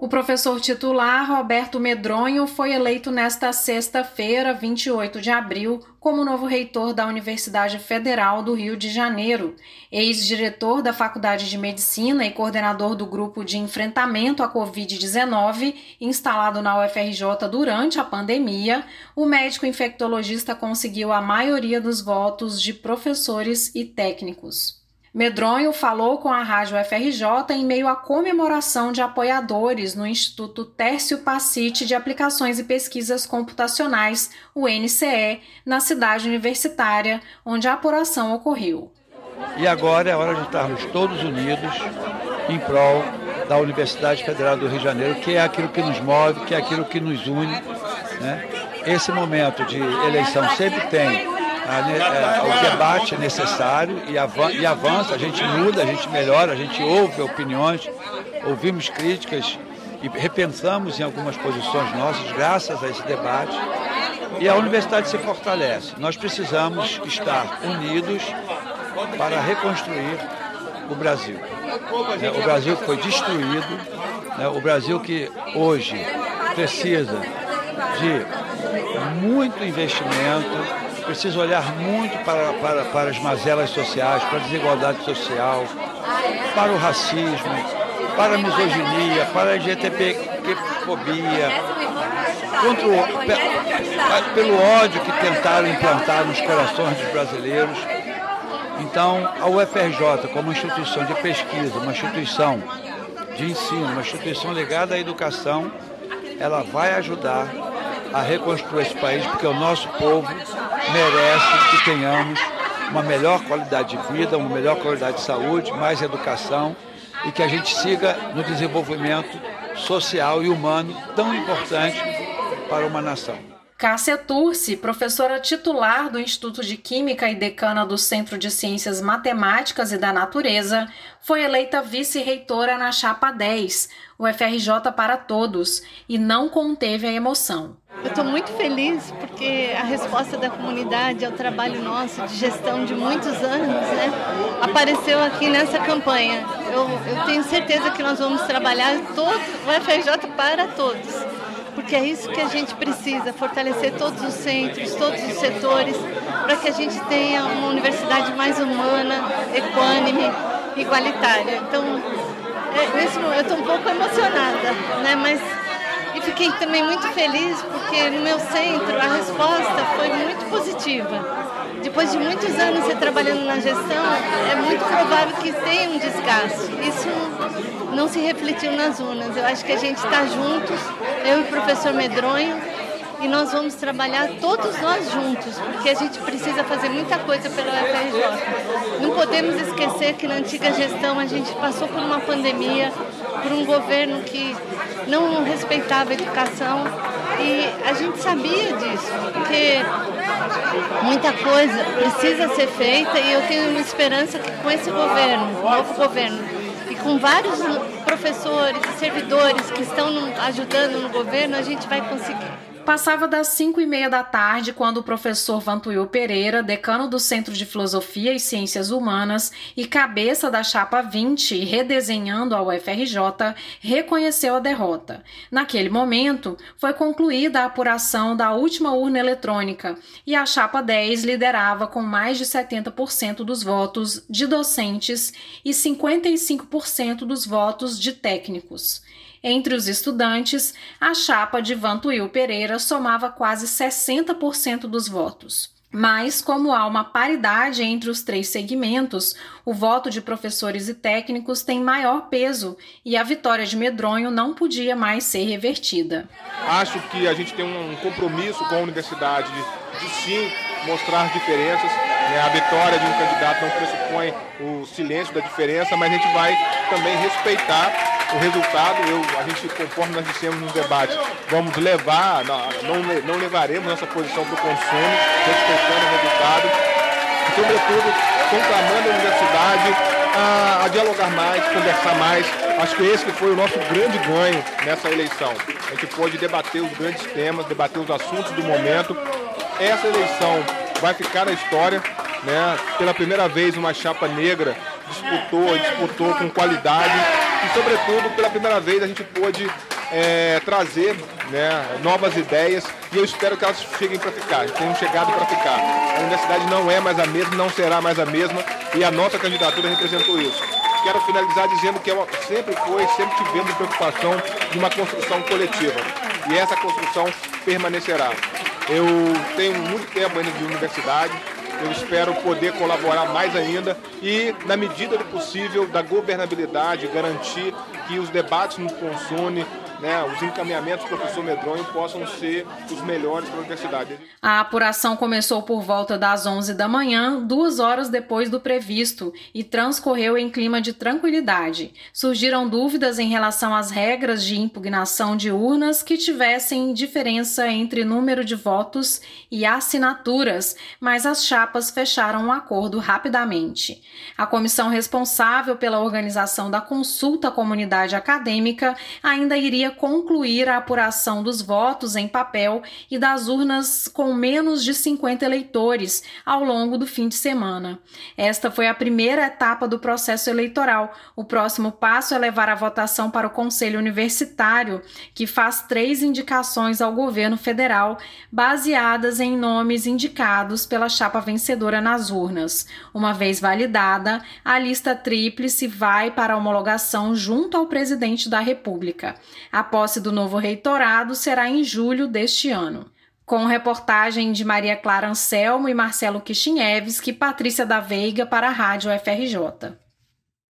O professor titular Roberto Medronho foi eleito nesta sexta-feira, 28 de abril, como novo reitor da Universidade Federal do Rio de Janeiro. Ex-diretor da Faculdade de Medicina e coordenador do grupo de enfrentamento à Covid-19, instalado na UFRJ durante a pandemia, o médico infectologista conseguiu a maioria dos votos de professores e técnicos. Medronho falou com a Rádio FRJ em meio à comemoração de apoiadores no Instituto Tércio Pacite de Aplicações e Pesquisas Computacionais, o NCE, na cidade universitária, onde a apuração ocorreu. E agora é hora de estarmos todos unidos em prol da Universidade Federal do Rio de Janeiro, que é aquilo que nos move, que é aquilo que nos une. Né? Esse momento de eleição sempre tem a, o debate necessário e, e avança, a gente muda, a gente melhora, a gente ouve opiniões, ouvimos críticas e repensamos em algumas posições nossas graças a esse debate. E a universidade se fortalece. Nós precisamos estar unidos para reconstruir o Brasil. É, o Brasil que foi destruído, né, o Brasil que hoje precisa de muito investimento, precisa olhar muito para, para, para as mazelas sociais, para a desigualdade social, para o racismo, para a misoginia, para a LGBTfobia, contra o, pelo ódio que tentaram implantar nos corações dos brasileiros. Então, a UFRJ, como instituição de pesquisa, uma instituição de ensino, uma instituição ligada à educação, ela vai ajudar a reconstruir esse país, porque o nosso povo merece que tenhamos uma melhor qualidade de vida, uma melhor qualidade de saúde, mais educação e que a gente siga no desenvolvimento social e humano tão importante para uma nação. Cássia Turci, professora titular do Instituto de Química e decana do Centro de Ciências Matemáticas e da Natureza, foi eleita vice-reitora na Chapa 10, o FRJ para Todos, e não conteve a emoção. Eu estou muito feliz porque a resposta da comunidade ao trabalho nosso de gestão de muitos anos né, apareceu aqui nessa campanha. Eu, eu tenho certeza que nós vamos trabalhar todo o FRJ para todos, porque é isso que a gente precisa, fortalecer todos os centros, todos os setores, para que a gente tenha uma universidade mais humana, equânime, igualitária. Então, é, eu estou um pouco emocionada, né, mas e fiquei também muito feliz porque no meu centro a resposta foi muito positiva. Depois de muitos anos você trabalhando na gestão, é muito provável que tenha um desgaste. Isso não se refletiu nas urnas. Eu acho que a gente está juntos, eu e o professor Medronho, e nós vamos trabalhar todos nós juntos, porque a gente precisa fazer muita coisa pela UFRJ. Não podemos esquecer que na antiga gestão a gente passou por uma pandemia, por um governo que não respeitava a educação e a gente sabia disso, porque muita coisa precisa ser feita e eu tenho uma esperança que com esse governo, novo governo, com vários professores servidores que estão ajudando no governo, a gente vai conseguir. Passava das 5 e meia da tarde quando o professor Vantuil Pereira, decano do Centro de Filosofia e Ciências Humanas e cabeça da Chapa 20, redesenhando a UFRJ, reconheceu a derrota. Naquele momento, foi concluída a apuração da última urna eletrônica e a Chapa 10 liderava com mais de 70% dos votos de docentes e 55% dos votos de técnicos. Entre os estudantes, a chapa de Vantuil Pereira somava quase 60% dos votos. Mas, como há uma paridade entre os três segmentos, o voto de professores e técnicos tem maior peso e a vitória de Medronho não podia mais ser revertida. Acho que a gente tem um compromisso com a universidade de, de sim mostrar diferenças. Né? A vitória de um candidato não pressupõe o silêncio da diferença, mas a gente vai também respeitar o resultado, eu, a gente, conforme nós dissemos no debate, vamos levar, não, não, levaremos nossa posição para o consumo, respeitando o resultado, e, sobretudo, conclamando a universidade a, a, dialogar mais, conversar mais. Acho que esse foi o nosso grande ganho nessa eleição. A gente pôde debater os grandes temas, debater os assuntos do momento. Essa eleição vai ficar na história né? Pela primeira vez uma chapa negra disputou, disputou com qualidade e, sobretudo, pela primeira vez a gente pôde é, trazer né, novas ideias e eu espero que elas cheguem para ficar, tenham chegado para ficar. A universidade não é mais a mesma, não será mais a mesma e a nossa candidatura representou isso. Quero finalizar dizendo que sempre foi, sempre tivemos preocupação de uma construção coletiva e essa construção permanecerá. Eu tenho muito tempo ainda de universidade, eu espero poder colaborar mais ainda e, na medida do possível, da governabilidade, garantir que os debates no Consune, né, os encaminhamentos do professor Medronho possam ser os melhores para a universidade. A apuração começou por volta das 11 da manhã, duas horas depois do previsto, e transcorreu em clima de tranquilidade. Surgiram dúvidas em relação às regras de impugnação de urnas que tivessem diferença entre número de votos e assinaturas, mas as chapas fecharam um acordo rapidamente. A comissão responsável pela organização da consulta à comunidade acadêmica ainda iria concluir a apuração dos votos em papel e das urnas com menos de 50 eleitores ao longo do fim de semana. Esta foi a primeira etapa do processo eleitoral. O próximo passo é levar a votação para o Conselho Universitário, que faz três indicações ao governo federal, baseadas em nomes indicados pela chapa vencedora nas urnas. Uma vez validada, a lista tríplice vai para a homologação junto ao presidente da República. A a posse do novo reitorado será em julho deste ano. Com reportagem de Maria Clara Anselmo e Marcelo Kishinevski, Patrícia da Veiga para a Rádio FRJ.